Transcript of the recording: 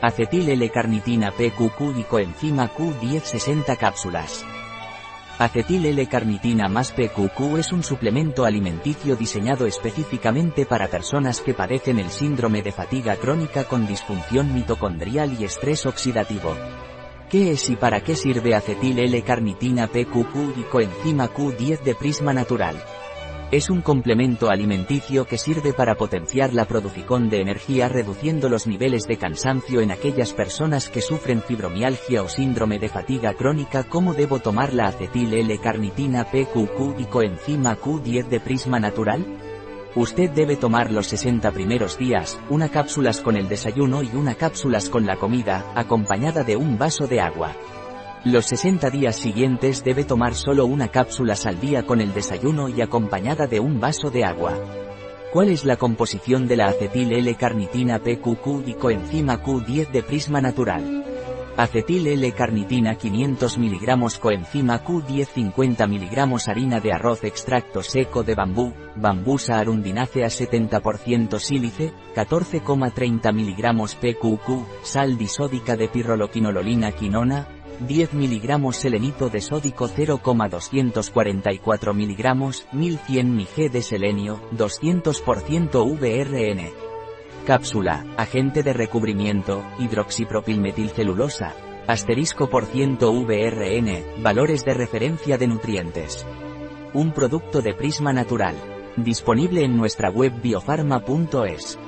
Acetil L-carnitina PQQ y coenzima Q10 60 cápsulas. Acetil L-carnitina más PQQ es un suplemento alimenticio diseñado específicamente para personas que padecen el síndrome de fatiga crónica con disfunción mitocondrial y estrés oxidativo. ¿Qué es y para qué sirve acetil L-carnitina PQQ y coenzima Q10 de Prisma Natural? Es un complemento alimenticio que sirve para potenciar la producción de energía reduciendo los niveles de cansancio en aquellas personas que sufren fibromialgia o síndrome de fatiga crónica. ¿Cómo debo tomar la acetil L-carnitina PQQ y coenzima Q10 de Prisma Natural? Usted debe tomar los 60 primeros días, una cápsulas con el desayuno y una cápsulas con la comida, acompañada de un vaso de agua. Los 60 días siguientes debe tomar solo una cápsula al día con el desayuno y acompañada de un vaso de agua. ¿Cuál es la composición de la acetil L-carnitina PQQ y coenzima Q10 de Prisma Natural? Acetil L-carnitina 500 mg coenzima Q10 50 mg harina de arroz extracto seco de bambú, bambusa arundinacea 70% sílice, 14,30 mg PQQ, sal disódica de pirroloquinololina quinona, 10 mg selenito de sódico 0,244 mg, 1100 mg de selenio, 200% VRN. Cápsula, agente de recubrimiento, hidroxipropilmetilcelulosa, asterisco por ciento VRN, valores de referencia de nutrientes. Un producto de Prisma Natural. Disponible en nuestra web biofarma.es.